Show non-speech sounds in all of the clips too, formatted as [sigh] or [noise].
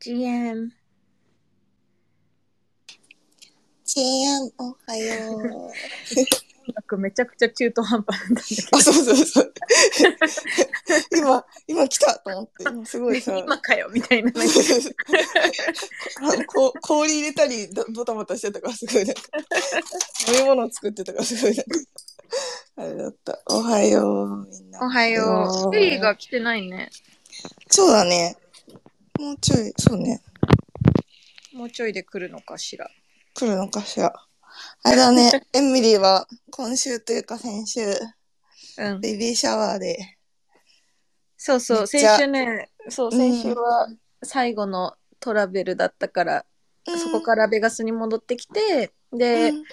GM。チェーン、おはよう。なんかめちゃくちゃ中途半端なんだけど。あ、そうそうそう。今、今来たと思って、今すごいさ、今かよみたいな。こ [laughs] 氷入れたり、どドタバタしてたからすごいなんか、飲み物作ってたからすごいなんか、あれだった。おはよう、みんな。おはよう。リーが来てないね。そうだね。もうちょい、そうね。もうちょいで来るのかしら。来るのかしら。あれだね、[laughs] エミリーは今週というか先週、うん。ベビーシャワーで、そうそう。先週ね、そう、うん先週は最後のトラベルだったから、そこからベガスに戻ってきて、で、うん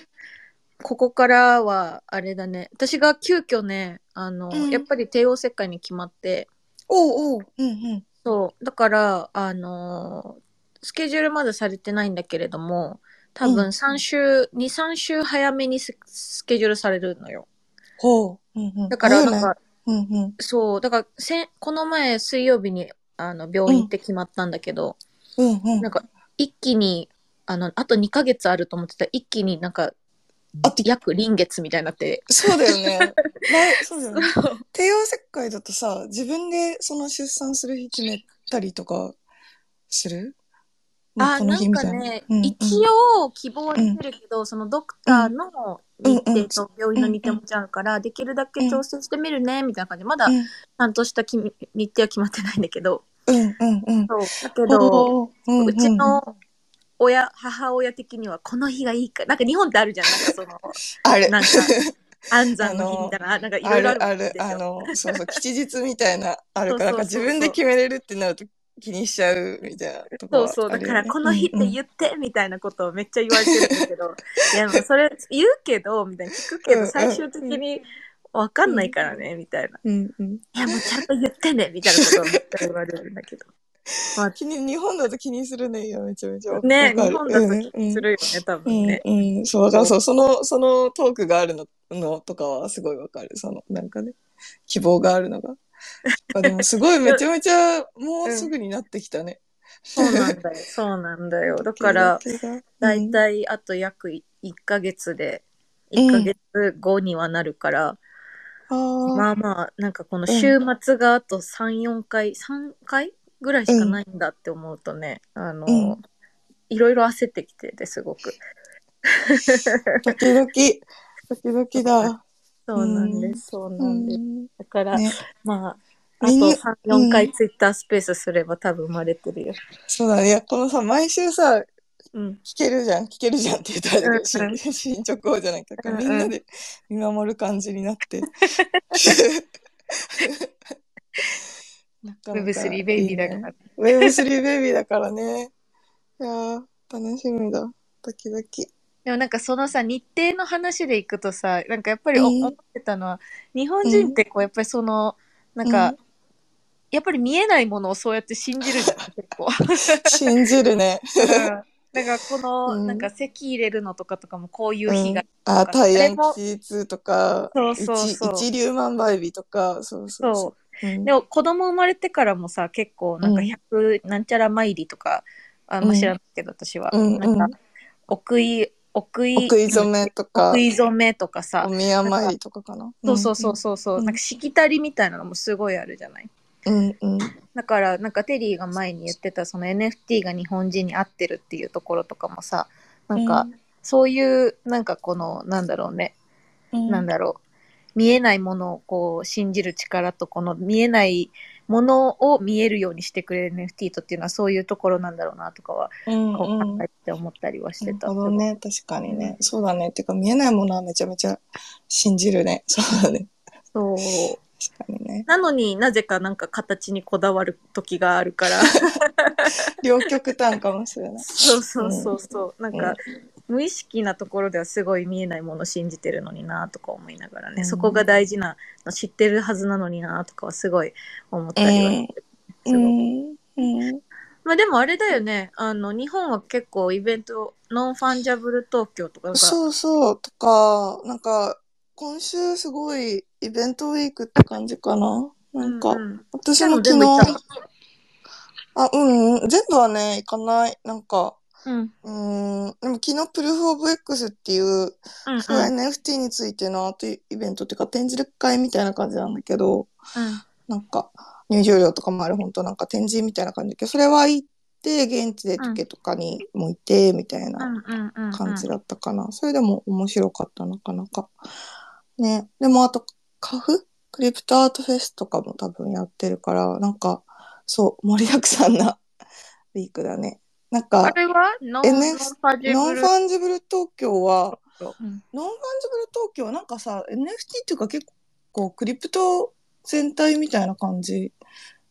ここからは、あれだね。私が急遽ね、あの、うんやっぱり帝王切開に決まって、おうおう、うんうん。そう。だから、あのースケジュールまだされてないんだけれども、多分うん3週、2、3週早めにススケジュールされるのよ。ほう。うんうん、だから、なんか、うんうん。そう、だから、せこの前水曜日に、あの、病院行って決まったんだけど、うんうん。なんか、一気に、あの、あと2ヶ月あると思ってたら、一気になんか、あって約臨月みたいになって、そうだよね。[laughs] 前そうだよね。帝王切開だとさ、自分でその出産する日決めたりとかする？あ、なんかね、うんうん。一応希望は出てるけど、そのドクターの日程と病院の日程も違うから、できるだけ調整してみるね、みたいな感じ。で、まだちうん。ゃんとしたき日程は決まってないんだけど、うんうんうん。そう。だけど、ほううんうん。うちの親、母親的にはこの日がいいか、なんか日本ってあるじゃん、なんかその、[laughs] ある。なんか安産の日みたいな、なんかいろあいろあるあるるでし。ょあの、そうそう、吉日みたいな、あるから、なんか自分で決めれるってなると気にしちゃうみたいなとこそうそう、だからこの日って言ってみたいなことをめっちゃ言われてるんだけど、いや、もうそれ言うけど、みたいな聞くけど、最終的にわかんないからね、みたいな。うんうん。いや、もうちゃんと言ってね、みたいなことをめっちゃ言われるんだけど。気に、日本だと気にするね、めちゃめちゃわかる。ね、日本だと気にするよね、多うん分ね。うん、うん、そう、だそう、その、そのトークがあるの、のとかはすごいわかる。その、なんかね、希望があるのが。あでもすごい [laughs] めちゃめちゃ、もうすぐになってきたね。そうなんだよ。[laughs] そうなんだよ。だから、だいたいあと約1ヶ月で、1ヶ月後にはなるから、まあまあ、なんかこの週末があと3、4回、3回ぐらいしかないんだって思うとね、あの、うんいろいろ焦ってきてて、すごく。ドキドキ、ドキドキだ。[laughs] そうなんです、そううなんです。んだから、ね、まあ、あとみんな3、4回ツイッタースペースすれば多分生まれてるよ。そうだね。いや、このさ、毎週さ、うん。聞けるじゃん、聞けるじゃんって言ったらうんうん進進捗をじゃないか。うんうんみんなで見守る感じになって。[laughs] [laughs] なかなか Web3 ベイビーだから。Web3 ベイビーだからね。いやー、楽しみだ。ドキドキ。でもなんかそのさ、日程の話でいくとさ、なんかやっぱり思ってたのは、日本人ってこう、やっぱりその、なんか、うんやっぱり見えないものをそうやって信じるじゃん、結構。[laughs] 信じるね。だからこの、うんなんか席入れるのとかとかもこういううん日が、、あ、か大安それも吉日とか、そうそうそう一一粒万倍日とか、そうそうそそう。うん。でも子供生まれてからもさ、結構なんかうん。100なんちゃら参りとか、あん。ま知らないけど、私は。うんなんか、奥井、奥井、お食い初めとか。奥、井染めとかさ。お、宮参りとかかな。そうそうそうそうそう、うん。なんかしきたりみたいなのもすごいあるじゃない？うんうん。だからなんかテリーが前に言ってたその NFT が日本人に合ってるっていうところとかもさなんかそういうなんかこのなんだろうね、うん、なんだろう見えないものをこう信じる力とこの見えないものを見えるようにしてくれる NFT とっていうのはそういうところなんだろうなとかはうんこううん考えて思ったりはしてた。なるほどね。確かにね。そうだね。てか、見えないものはめちゃめちゃ信じるね。[laughs] そうだね。そう確かにね。なのになぜかなんか形にこだわる時があるから [laughs] 両極端かもしれない。[laughs] そうそうそうそう。なんうんか、無意識なところではすごい見えないものを信じてるのになとか思いながらね、うんそこが大事なの知ってるはずなのになとかはすごい思ったりはしてるすごいうん。うん。まあでもあれだよね、あの、日本は結構イベント、ノンファンジャブル東京とかが、そうそう。とか、なんか、今週すごいイベントウィークって感じかな。なんか、うんうん私も昨日、あ、うんうん、全部はね、行かない。なんか、うん。でも昨日プルーフオブ X っていう、うんうん。NFT についてのアートイベントっていうか展示会みたいな感じなんだけど、なんか入場料とかもある本当なんか展示みたいな感じだけど、それは行って、現地でチケとかにもいて、みたいなうんうんうんうん。感じだったかな。それでも面白かった、なかなか。ね。でもあと、カフ？クリプトアートフェスとかも多分やってるから、なんか、そう、盛りだくさんな [laughs] ウィークだね。なんあか、れは？ Non NF Non Fungible？Non Fungible東京は、う。ん。 Non Fungible 東京はなんかさ、NFT っていうか結構クリプト全体みたいな感じ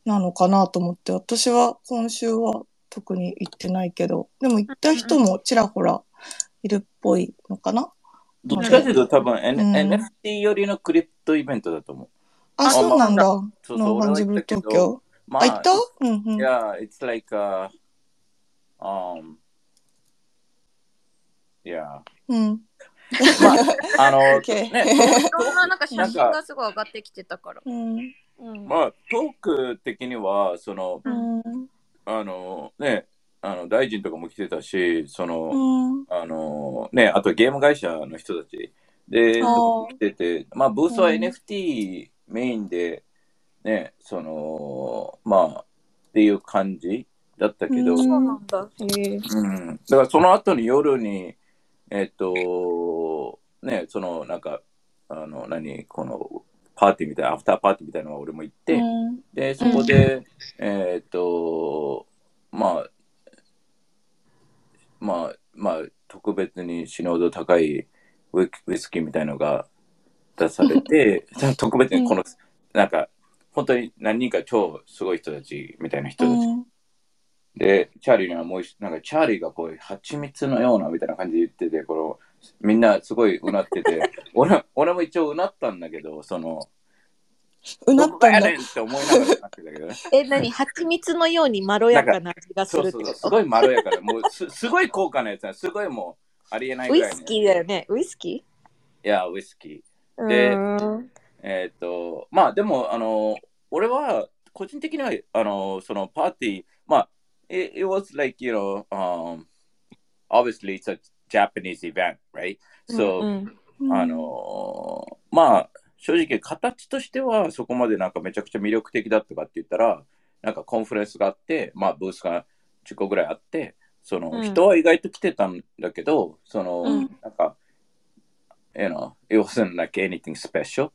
なのかなと思って、私は今週は特に行ってないけど、でも行った人もちらほらいるっぽいのかな？どっちかというと多分、N うん。NFT よりのクリプトイベントだと思う。あ、あそうなんだ。 Non Fungible東京。まあ、行った？うんうん。Yeah, it's like, uh, um, yeah. うん。あの、OK ね、いろんななんか写真がすごい上がってきてたから。うん。うん。まあ、トーク的には、その、うん。あの、ね、あの、大臣とかも来てたし、その、うん。あの、ね、あとゲーム会社の人たちで、来てて、まあ、ブースはうん NFT メインで、ね、その、まあ、っていう感じだったけど、うん。そうなんだ。へえ。うん、だからその後に夜に、えっと、ね、そのなんか、あの、何、この、パーティーみたいな、アフターパーティーみたいなのが俺も行って、うん。で、そこで、えっと、まあ、まあ、まあ、特別に死ぬ度高いウイスキーみたいのが出されて、[laughs] 特別にこの、なんか、本当に何人か超すごい人たちみたいな人たちうんで、チャーリーにはもう一、なんかチャーリーがこう、蜂蜜のようなみたいな感じで言ってて、この、みんなすごいうなってて、[laughs] 俺俺も一応うなったんだけど、その、うなったんだって思いながらなってたけどね。え、何？蜂蜜のようにまろやかな味がするってこと？ごいまろやかで、もうすすごい高価なやつなすごいもう、ありえないぐらい、ね。ウイスキーだよね。ウイスキいや、ウイスキー。ーでえっ、と、まあでも、あの、俺は、個人的には、あの、そのパーティー、まあ、it, it was like, you know, um, obviously it's a Japanese event, right? うん So, うんあのーまあ、正直形としてはそこまでなんかめちゃくちゃ魅力的だったかって言ったら、なんか conference があって、まあブースが10個ぐらいあって、そのうん人は意外と来てたんだけど、その、うんなんか、you know, it wasn't like anything special. う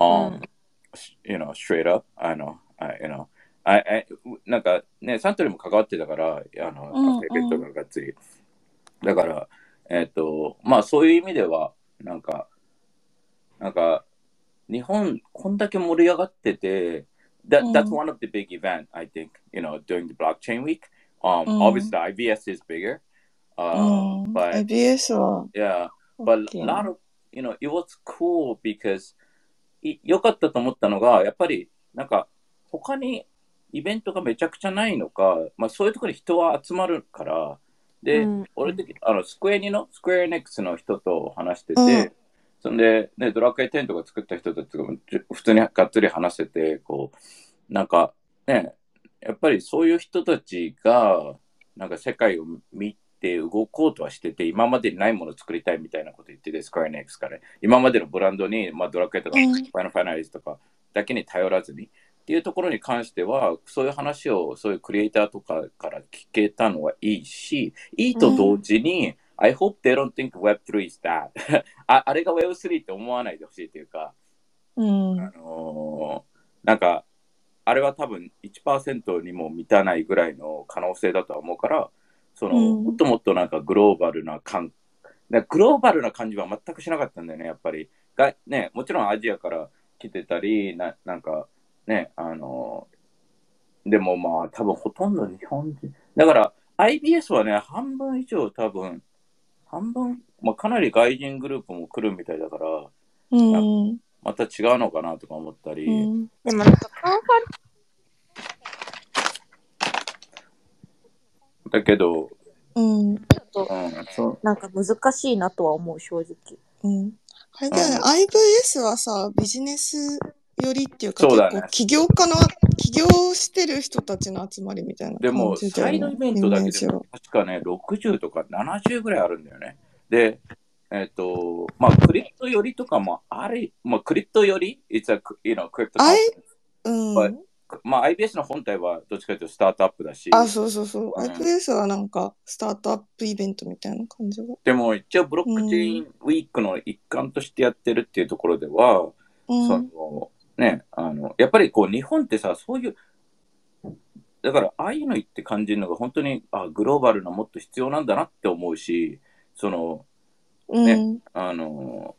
Um, ん you know, straight up, I know, I, you know, I, I, なんかね、サントリーも関わってたから、あの、うんットががっつり。だから、えっ、と、まあそういう意味では、なんか、なんか、日本、こんだけ盛り上がってて、that, うん that's one of the big event, I think, you know, during the blockchain week. Um, うん obviously, the IBS is bigger. う Uh, ん。but ABS は yeah, 大 but a な lot of, you know, it was cool because い良かったと思ったのが、やっぱり、なんか、他にイベントがめちゃくちゃないのか、まあそういうところに人は集まるから、で、うん。俺的あの、スクエニの、スクエアエネックスの人と話してて、うん。そんで、ね、ドラクエ10とか作った人たちとかもじゅ普通にがっつり話せて、こう、なんか、ね、やっぱりそういう人たちが、なんか世界を見て動こうとはしてて、今までにないものを作りたいみたいなこと言ってて、スクエアエネックスから、今までのブランドに、まあドラクエとか、うん。ファイナルファイナリーズとかだけに頼らずに、っていうところに関しては、そういう話をそういうクリエイターとかから聞けたのはいいし、いいと同時に、I hope they don't think Web3 is that [laughs] あ。あれが Web3 って思わないでほしいというか、うん。あのーなんか、あれは多分1%にも満たないぐらいの可能性だとは思うから、その、うんもっともっとなんかグローバルな感、だグローバルな感じは全くしなかったんだよね、やっぱり。がね、もちろんアジアから来てたり、ななんか、ね、あのーでもまあ多分ほとんど日本人。だから IBS はね、半分以上多分、半分、まあかなり外人グループも来るみたいだから、うん。また違うのかなとか思ったり、うん。でもなんかカンフだけど、うん。ァだとうん、そう、なんか難しいなとは思う、正直。うん。あれだよね、IVS はさ、ビジネス寄りっていうか、そうだね起業家の、起業してる人たちの集まりみたいなでも。サイドイベントだけでも確かね、60とか70ぐらいあるんだよね。で、えっ、と、まあ、クリプト寄りとかもあれ、まあ、クリプト寄り ?It's a, you know, crypto うん。But- まあ、IBS の本体はどっちかというとスタートアップだし、あ、そうそうそう。うん IVS はなんか、スタートアップイベントみたいな感じが。でも一応ブロックチェーンウィークの一環としてやってるっていうところでは、うん。そのね、あの、やっぱりこう日本ってさ、そういう、だからああいうの言って感じるのが本当にあグローバルなもっと必要なんだなって思うし、その、うん。あの、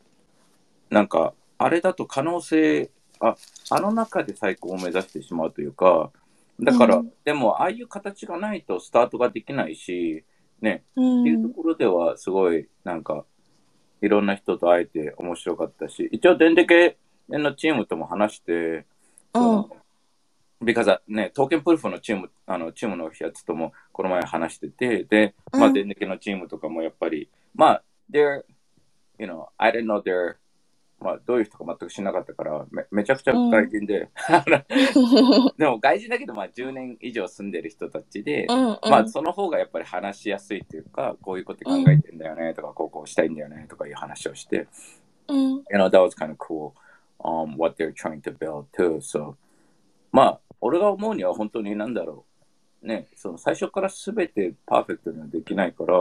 なんか、あれだと可能性、あ、あの中で最高を目指してしまうというか、だから、うんでも、ああいう形がないとスタートができないし、ね、うん。っていうところでは、すごい、なんか、いろんな人と会えて面白かったし、一応、デンのチームとも話して、ビカザ、ね、プルーフのチーム、あの、チームのやつとも、この前話してて、で、まあ、うんデンデケのチームとかもやっぱり、まあ、they're, you know, I didn't know they're, まあ、どういう人か全く知らなかったから、めめちゃくちゃ外人で、[laughs] でも外人だけど、まあ、10年以上住んでる人たちで、うん。うん。まあ、その方がやっぱり話しやすいというか、こういうこと考えてんだよねとか、こうこうしたいんだよねとかいう話をして、うん。you know, that was kind of cool, um, what they're trying to build too. So, まあ、俺が思うには本当になんだろう。ね、その最初から全てパーフェクトにはできないから、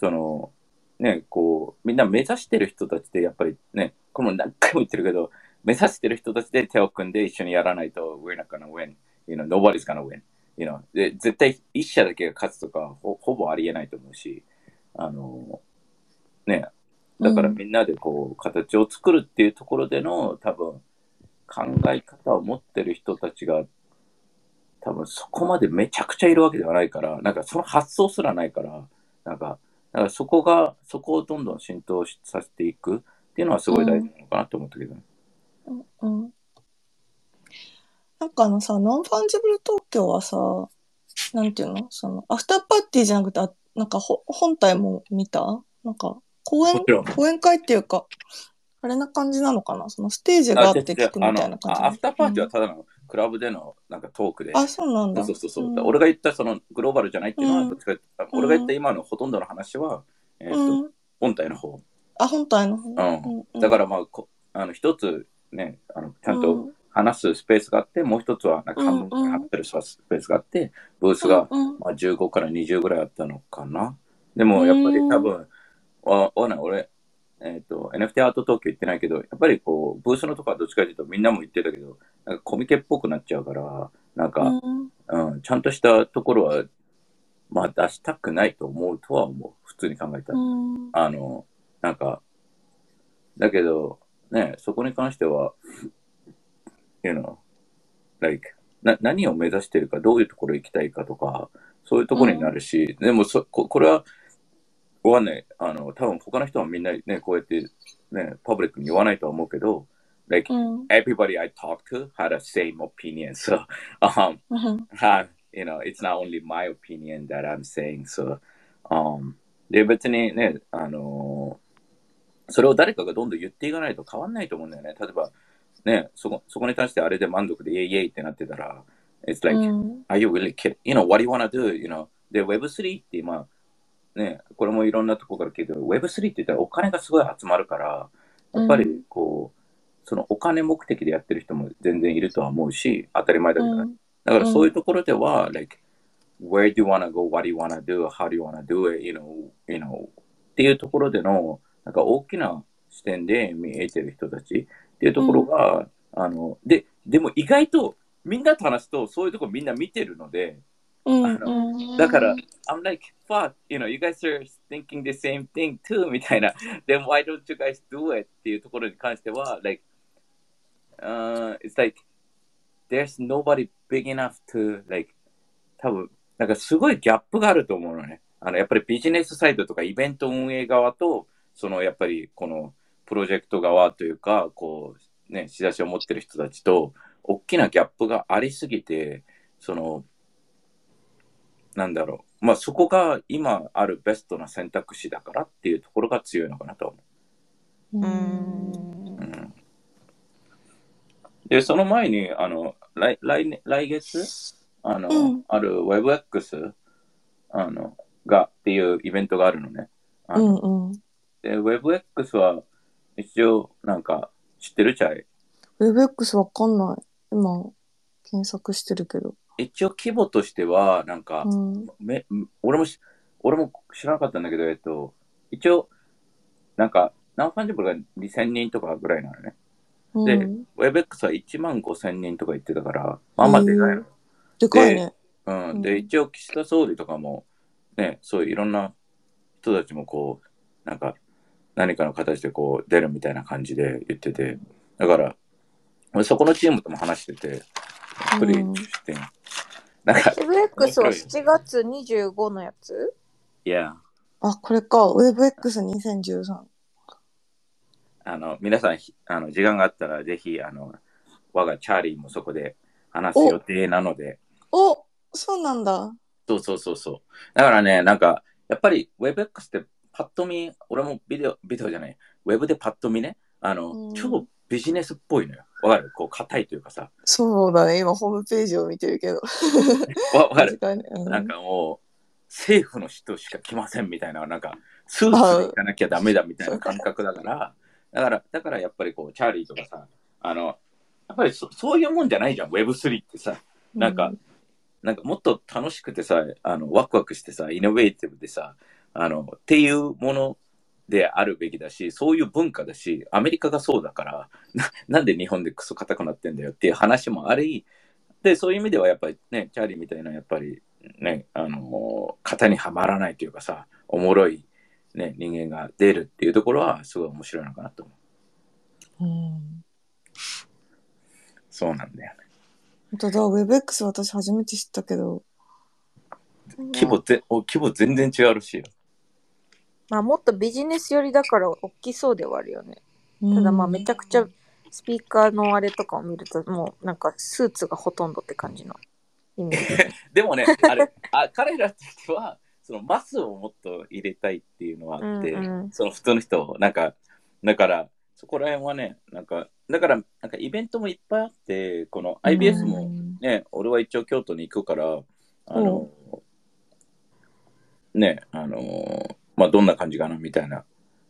その、ね、こう、みんな目指してる人たちでやっぱりね、これも何回も言ってるけど、目指してる人たちで手を組んで一緒にやらないと、we're not gonna win. You know, nobody's gonna win. You know, で絶対一社だけが勝つとかほ、ほぼありえないと思うし、あの、ね、だからみんなでこう、形を作るっていうところでの多分、考え方を持ってる人たちが、多分そこまでめちゃくちゃいるわけではないから、なんかその発想すらないから、なんか、だからそこが、そこをどんどん浸透しさせていくっていうのはすごい大事なのかなと思ったけどね。うん。なんかあのさ、 Non Fungible 東京はさ、なんていうの？その、アフターパーティーじゃなくて、あなんかほ本体も見た？なんか、講演講演会っていうか、あれな感じなのかな？そのステージがあって聞くみたいな感じ。アフターパーティーはただのクラブでのなんかトークで。あ、そうなんだ。そうそうそう。ん俺が言ったそのグローバルじゃないっていうのは、俺が言った今のほとんどの話は、えーとうん。本体の方。あ、本体の方。うんだからまあ、こあの一つね、あのちゃんとうん話すスペースがあって、もう一つはなんか半分うんうん話ってるスペースがあって、ブースが、まあ、15から20ぐらいあったのかな。でもやっぱり多分、わわない俺、えっ、と、NFT アート東京行ってないけど、やっぱりこう、ブースのとこはどっちかというとみんなも言ってたけど、なんかコミケっぽくなっちゃうから、なんか、うんうん、ちゃんとしたところは、まあ出したくないと思うとは思う。普通に考えたら。うんあの、なんか、だけど、ね、そこに関しては、you know, like, な何を目指してるか、どういうところ行きたいかとか、そういうところになるし、でもそこ、これは、わかんない。あの、多分他の人はみんなね、こうやって、ね、パブリックに言わないとは思うけど、like, うん everybody I talked to had a same opinion. So, um, you know, it's not only my opinion that I'm saying. So, um, で、別にね、あのーそれを誰かがどんどん言っていかないと変わんないと思うんだよね。例えば、ね、そこ、そこに対してあれで満足でイエイイエイってなってたら、it's like, うん are you really kidding? You know, what do you wanna do? You know, で、Web3 って今、ね、これもいろんなとこから聞いてる。Web3 って言ったらお金がすごい集まるから、やっぱりこう、そのお金目的でやってる人も全然いるとは思うし、当たり前だけどね、だからそういうところでは、like, where do you wanna go, what do you wanna do, how do you wanna do it, you know, you know, っていうところでの、なんか大きな視点で見えてる人たち。っていうところが、あの、で、でも意外とみんなと話すとそういうところみんな見てるので、だから、I'm like, fuck, you know, you guys are thinking the same thing too, みたいな。then why don't you guys do it? っていうところに関しては、like, uh, it's like, there's nobody big enough to, like, 多分、なんかすごいギャップがあると思うのね。あの、やっぱりビジネスサイトとかイベント運営側と、その、やっぱりこの、プロジェクト側というか、こう、ね、仕出しを持ってる人たちと、大きなギャップがありすぎて、その、なんだろう。まあそこが今あるベストな選択肢だからっていうところが強いのかなと思ううーん。う。うん、で、その前に、あの、来来年来月、あの、うんある WebX あのがっていうイベントがあるのね。あうのんうん。で、WebX は一応なんか知ってるちゃい？WebX わかんない。今、検索してるけど。一応規模としては、なんか、うん。め俺もし俺も知らなかったんだけど、えっと、一応、なんか、 Non Fungible が2000人とかぐらいなのね。でうん、WebX は1万5000人とか言ってたから、まあまあでかいの。でかいね。うん。うんで、一応、岸田総理とかも、ね、そういういろんな人たちもこう、なんか、何かの形でこう出るみたいな感じで言ってて、だから、俺そこのチームとも話してて、プレイして、なんか、WebX は7月25のやつ？いや、あ、これか。WebX2013。あの、皆さん、ひあの、時間があったら、ぜひ、あの、我がチャーリーもそこで話す予定なので、おそうなんだ。そうそうそうそう。だからね、なんか、やっぱり WebX ってパッと見、俺もビデオ、ビデオじゃない、ウェブでパッと見ね、あの、うん超ビジネスっぽいのよ。わかる？こう、硬いというかさ、そうだね。今、ホームページを見てるけど。わわかる。うんなんかもう、政府の人しか来ませんみたいな、なんか、スーツで行かなきゃダメだみたいな感覚だから、だから、だからやっぱりこう、チャーリーとかさ、あの、やっぱりそそういうもんじゃないじゃん、Web3 ってさ。なんか、なんかもっと楽しくてさ、あの、ワクワクしてさ、イノベーティブでさ、あの、っていうものであるべきだし、そういう文化だし、アメリカがそうだから、ななんで日本でクソ硬くなってんだよっていう話もあり、で、そういう意味ではやっぱりね、チャーリーみたいな、やっぱりね、あの、型にはまらないというかさ、おもろい、ね、人間が出るっていうところは、すごい面白いのかなと思う。うん。そうなんだよね。本当だ。WebX 私初めて知ったけど。規模ぜ、お規模全然違うらしいよ。まあもっとビジネス寄りだから大きそうではあるよね。ただまあめちゃくちゃスピーカーのあれとかを見るともうなんかスーツがほとんどって感じのイメージ。[laughs] でもね、あれ、あ彼らとしては、そのマスをもっと入れたいっていうのはあって、うんうんその普通の人を、なんか、だから、そこら辺はね、なんか、だから、なんかイベントもいっぱいあって、この IBS もね、俺は一応京都に行くから、あの、ね、あの、まあ、どんな感じかなみたいな、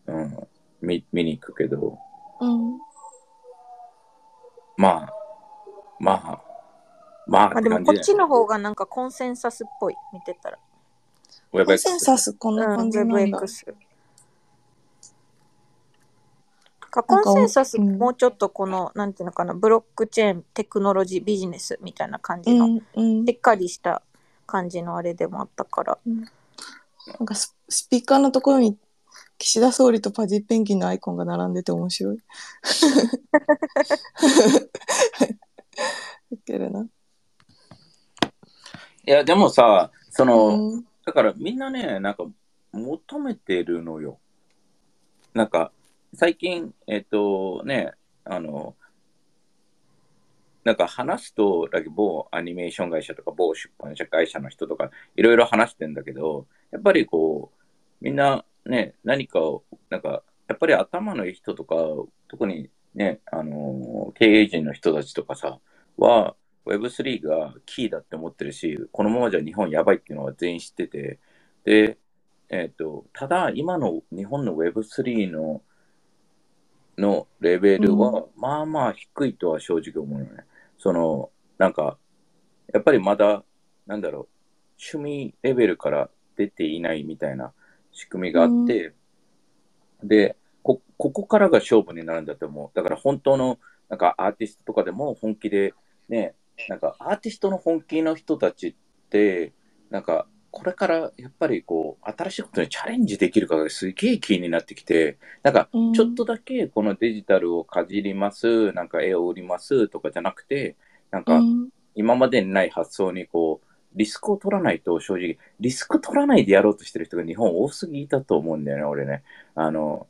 うん、見見に行くけど、うん。まあ、まあ、まあ、まあでもこっちの方がなんかコンセンサスっぽい、見てたら。コンセンサスこんなうん、感じなんだ。WebX。かコンセンサスうんもうちょっとこの、なんていうのかな、ブロックチェーン、テクノロジー、ビジネスみたいな感じの、うんうんしっかりした感じのあれでもあったから。なんかススピーカーのところに岸田総理とパジペンギンのアイコンが並んでて面白い。ウケるな。いや、でもさ、その、うんだからみんなね、なんか求めてるのよ。なんか、最近、えっ、とね、あの、なんか話すと、だ某アニメーション会社とか某出版社会社の人とかいろいろ話してんだけど、やっぱりこう、みんなね、何かを、なんか、やっぱり頭のいい人とか、特にね、あの、経営陣の人たちとかさ、は、Web3 がキーだって思ってるし、このままじゃ日本やばいっていうのは全員知ってて、で、えっ、と、ただ今の日本の Web3 の、のレベルは、まあまあ低いとは正直思うのね。その、なんか、やっぱりまだ、なんだろう、趣味レベルから出ていないみたいな仕組みがあって、で、こ、ここからが勝負になるんだと思う。だから本当の、なんかアーティストとかでも本気で、ね、なんかアーティストの本気の人たちって、なんか、これからやっぱりこう、新しいことにチャレンジできるかがすげえ気になってきて、なんか、うん。ちょっとだけこのデジタルをかじります、なんか絵を売りますとかじゃなくて、なんかうん。今までにない発想にこう、リスクを取らないと正直、リスク取らないでやろうとしてる人が日本多すぎたと思うんだよね、俺ね。あの、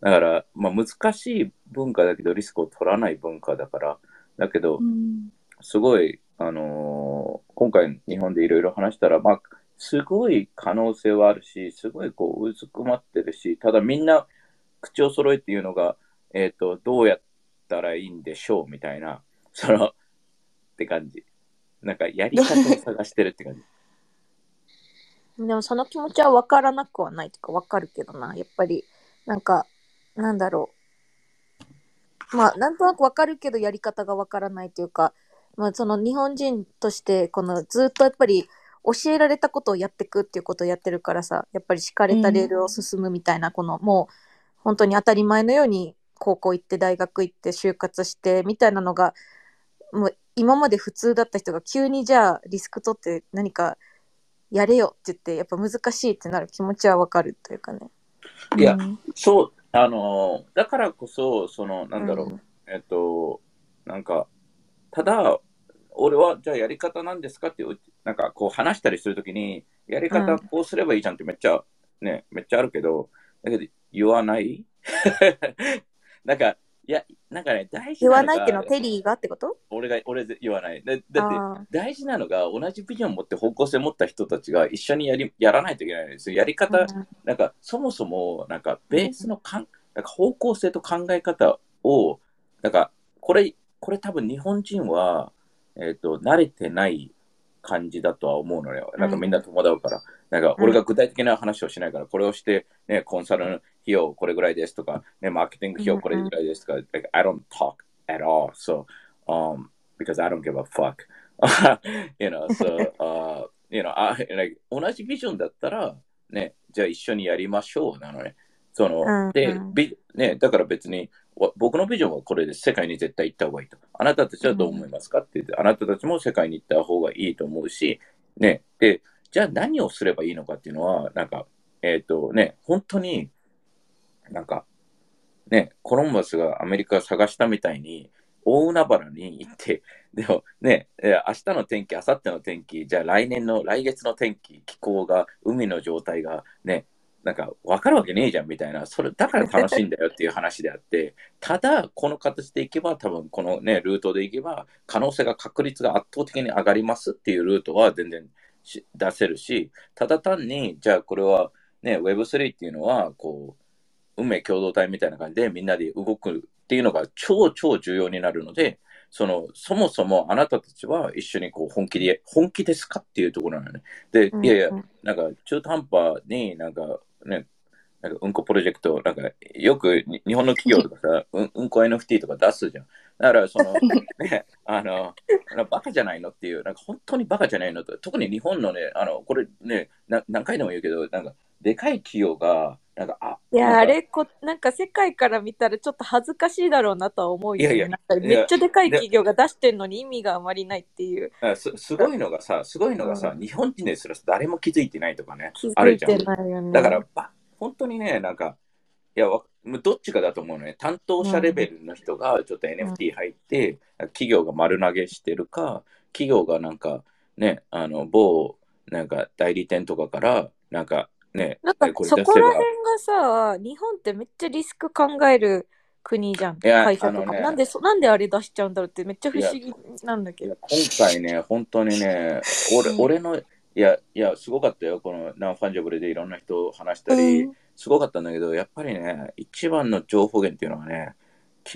だから、まあ難しい文化だけどリスクを取らない文化だから、だけどう、んすごい、あのー今回日本でいろいろ話したら、まあ、すごい可能性はあるし、すごいこう、うずくまってるし、ただみんな口を揃えて言うのが、えっ、と、どうやったらいいんでしょうみたいな、その、って感じ。なんか、やり方を探してるって感じ。[laughs] でもその気持ちは分からなくはないとか分かるけどな。やっぱり、なんか、なんだろう。まあ、なんとなく分かるけどやり方が分からないというか、まあ、その日本人として、このずっとやっぱり教えられたことをやっていくっていうことをやってるからさ、やっぱり敷かれたレールを進むみたいな、このもう本当に当たり前のように高校行って大学行って就活してみたいなのが、もう今まで普通だった人が急にじゃあリスク取って何かやれよって言ってやっぱ難しいってなる気持ちはわかるというかね。いやうん。そう、あのーだからこそ、その、なんだろう、うん。えっと、なんか、ただ、俺は、じゃあやり方なんですかってなんかこう話したりするときに、やりうん。方こうすればいいじゃんってめっちゃ、ね、めっちゃあるけど、だけど言わない？[laughs] なんか、いや、なんかね、大事言なのがわないっていうのはテリーがってこと？俺が、俺で言わない。だだって、あ大事なのが、同じビジョン持って方向性持った人たちが一緒にやり、やらないといけないんですよ。やりあ、方、うんなんか、そもそも、なんか、ベースのかん、なんか方向性と考え方を、なんか、これ、これ多分日本人は、えっ、と、慣れてない感じだとは思うのよ。なんかみんな友達から。なんか、俺が具体的な話をしないから、これをして、ね、コンサルの費用これぐらいですとか、ね、マーケティング費用これぐらいですとか、like, I don't talk at all. So, um, because I don't give a fuck. [laughs] you know, so, [laughs] uh, you know, I, like, 同じビジョンだったら、ね、じゃあ一緒にやりましょうなのね。その、うんでうん、ビね、だから別に、わ僕のビジョンはこれで世界に絶対行った方がいいと。あなたたちはどう思いますかって言って、あなたたちも世界に行った方がいいと思うし、ね、で、じゃあ何をすればいいのかっていうのは、なんか、えっ、とね、本当に、なんか、ね、コロンバスがアメリカ探したみたいに、大海原に行って、[laughs] でもね、明日の天気、明後日の天気、じゃあ来年の、来月の天気、気候が、海の状態がね、なんか分かるわけねえじゃんみたいな、それだから楽しいんだよ [laughs] っていう話であって、ただ、この形でいけば、多分このね、ルートでいけば、可能性が、確率が圧倒的に上がりますっていうルートは全然出せるし、ただ単に、じゃあこれはね、Web3 っていうのは、こう、運命共同体みたいな感じでみんなで動くっていうのが超超重要になるので、その、そもそもあなたたちは一緒にこう本気で、本気ですかっていうところなのね。で、いやいや、なんか中途半端になんかね、なんかうんこプロジェクト、なんかよく日本の企業とかさ、[laughs] うんうんこ NFT とか出すじゃん。だからその、[laughs] ね、あの、バカじゃないのっていう、なんか本当にバカじゃないのと、特に日本のね、あの、これね、な何回でも言うけど、なんかでかい企業が、なんか、あ、いや、あれこ、なんか世界から見たらちょっと恥ずかしいだろうなとは思うよ、ね。いやいや、めっちゃでかい企業が出してるのに意味があまりないっていう。すすごいのがさ、すごいのがさ、うん、日本人ですら誰も気づいてないとかね。気づいてないよね。だから、本当にね、なんか、いや、どっちかだと思うのね。担当者レベルの人がちょっと NFT 入って、うん、企業が丸投げしてるか、企業がなんか、ね、あの、某、なんか代理店とかから、なんか、ね、なんかそこら辺がさ、日本ってめっちゃリスク考える国じゃん、会社とか、ね、なんでそ。なんであれ出しちゃうんだろうってめっちゃ不思議なんだけど。今回ね、本当にね、俺うん、俺の、いや、いや、すごかったよ。このナンファンジャブルでいろんな人話したり、うん、すごかったんだけど、やっぱりね、一番の情報源っていうのはね、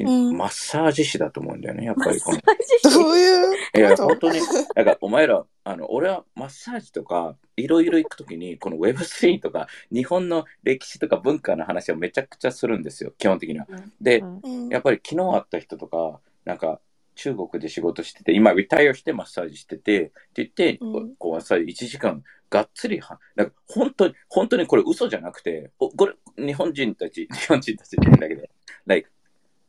うん、マッサージ師だと思うんだよね、やっぱりこの。どういう？いや、本当に、なんかお前ら、あの、俺はマッサージとか、いろいろ行くときに、この Web3 とか、日本の歴史とか文化の話をめちゃくちゃするんですよ、基本的には。で、うん、やっぱり昨日会った人とか、なんか、中国で仕事してて、今、リタイアしてマッサージしてて、って言って、うん、こう、マッサージ1時間、がっつりは、なんか本当に、本当にこれ嘘じゃなくて、これ、日本人たち、[laughs] 日本人たちって言うんだけど、like,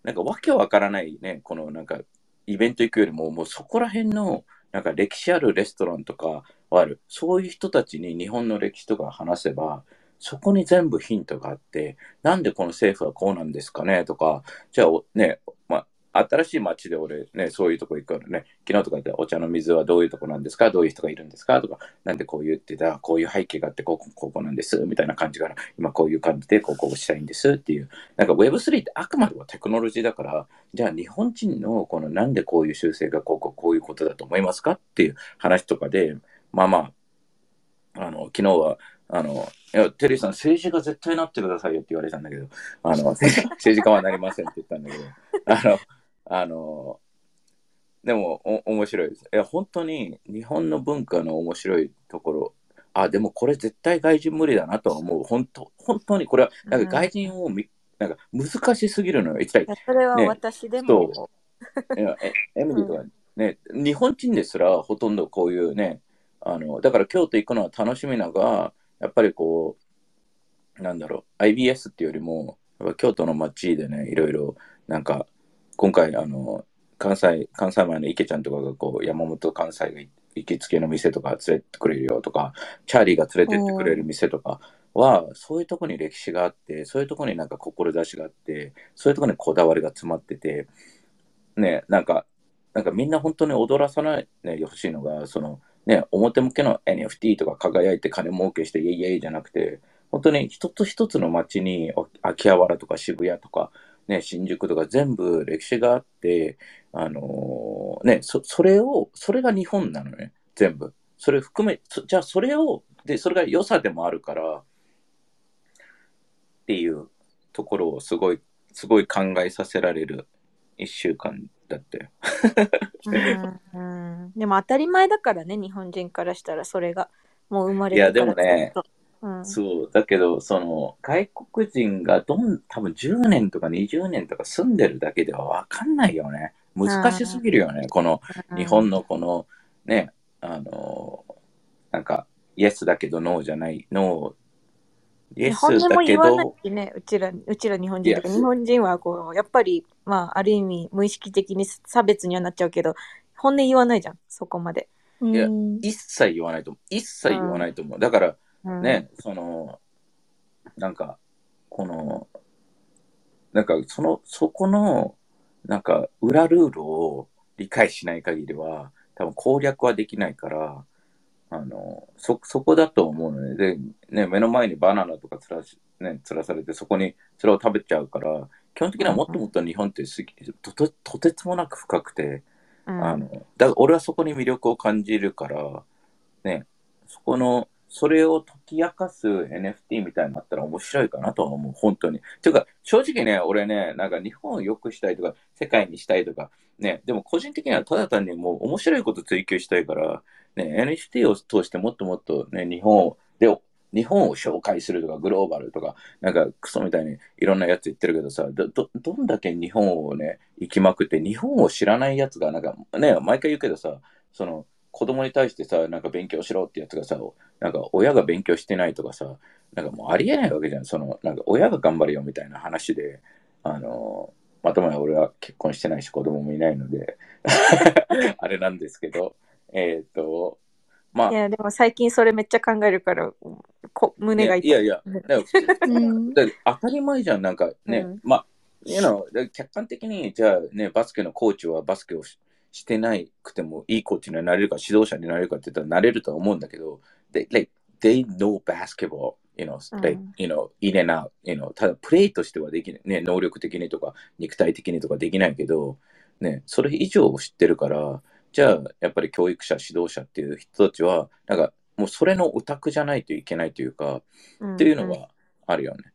なんかわけわからないね、このなんかイベント行くよりも、もうそこら辺のなんか歴史あるレストランとかはある、そういう人たちに日本の歴史とか話せば、そこに全部ヒントがあって、なんでこの政府はこうなんですかね？とか、じゃあね、ま、新しい街で俺ね、そういうとこ行くからね、昨日とかでお茶の水はどういうとこなんですか？どういう人がいるんですか？とか、なんでこう言ってた、こういう背景があって、ここ、ここなんです、みたいな感じから、今こういう感じでここをしたいんですっていう。なんか Web3 ってあくまでもテクノロジーだから、じゃあ日本人のこのなんでこういう修正がこうここういうことだと思いますかっていう話とかで、まあまあ、あの、昨日は、あの、いや、テリーさん、政治家絶対なってくださいよって言われたんだけど、あの、[laughs] 政治家はなりませんって言ったんだけど、あの、あの、でもお面白いです。いや、本当に日本の文化の面白いところ、あ、でもこれ絶対外人無理だなと思う。本当、本当にこれは、なんか外人をみ、うん、なんか難しすぎるのよ。一体。それは私でも。ね、いやエミリーとかね、日本人ですらほとんどこういうね、あの、だから京都行くのは楽しみなが、やっぱりこう、なんだろう、IBS っていうよりも、京都の街でね、いろいろ、なんか、今回、あの、関西、関西前の池ちゃんとかがこう、山本関西が行きつけの店とか連れてってくれるよとか、チャーリーが連れてってくれる店とかは、そういうとこに歴史があって、そういうとこになんか志があって、そういうとこにこだわりが詰まってて、ね、なんか、なんかみんな本当に踊らさないでほしいのが、その、ね、表向けの NFT とか輝いて金儲けしてイエイイエイじゃなくて、本当に一つ一つの街に秋葉原とか渋谷とか、ね、新宿とか全部歴史があって、あのー、ね、そ、それを、それが日本なのね、全部。それ含め、じゃあそれを、で、それが良さでもあるから、っていうところをすごい、すごい考えさせられる一週間だったよ。うん、うん、でも当たり前だからね、日本人からしたらそれが。もう生まれいや、でもね、そう、だけど、その、外国人がどん、多分10年とか20年とか住んでるだけではわかんないよね。難しすぎるよね。この、日本のこの、ね、あの、なんか、イエスだけどノーじゃない、ノー、イエスだけど。ね、うちら、うちら日本人とか、日本人はこう、やっぱり、まあ、ある意味、無意識的に差別にはなっちゃうけど、本音言わないじゃん、そこまで。いや、一切言わないと思う。一切言わないと思う。だから、ね、その、なんか、この、なんか、その、そこの、なんか、裏ルールを理解しない限りは、多分攻略はできないから、あの、そ、そこだと思うのね。で、ね、目の前にバナナとかつらし、ね、つらされて、そこにそれを食べちゃうから、基本的にはもっともっと日本ってすとととてつもなく深くて、うん、あの、だ俺はそこに魅力を感じるから、ね、そこの、それを解き明かす NFT みたいになったら面白いかなとは思う、本当に。ていうか、正直ね、俺ね、なんか日本を良くしたいとか、世界にしたいとか、ね、でも個人的にはただ単にもう面白いこと追求したいから、ね、NFT を通してもっともっとね、日本を、で、日本を紹介するとか、グローバルとか、なんかクソみたいにいろんなやつ言ってるけどさ、ど、ど、んだけ日本をね、行きまくって、日本を知らないやつが、なんかね、毎回言うけどさ、その、子供に対してさ、なんか勉強しろってやつがさ、なんか親が勉強してないとかさ、なんかもうありえないわけじゃん。その、なんか親が頑張れよみたいな話で、あの、まともに俺は結婚してないし子供もいないので、[laughs] あれなんですけど、えっ、と、まあい、や、でも最近それめっちゃ考えるから、こ胸が痛い。いやいや、[laughs] 当たり前じゃん、なんかね、うん。まあ、you know だ客観的に、じゃあね、バスケのコーチはバスケをししてないくてもいいコーチになれるか、指導者になれるかって言ったらなれるとは思うんだけど、they, like, they know basketball, you know, うん。like, you know, in and out, you know, ただプレイとしてはできない、ね、能力的にとか、肉体的にとかできないけど、ね、それ以上を知ってるから、じゃあ、やっぱり教育者、指導者っていう人たちは、なんか、もうそれのオタクじゃないといけないというか、うんっていうのはあるよね。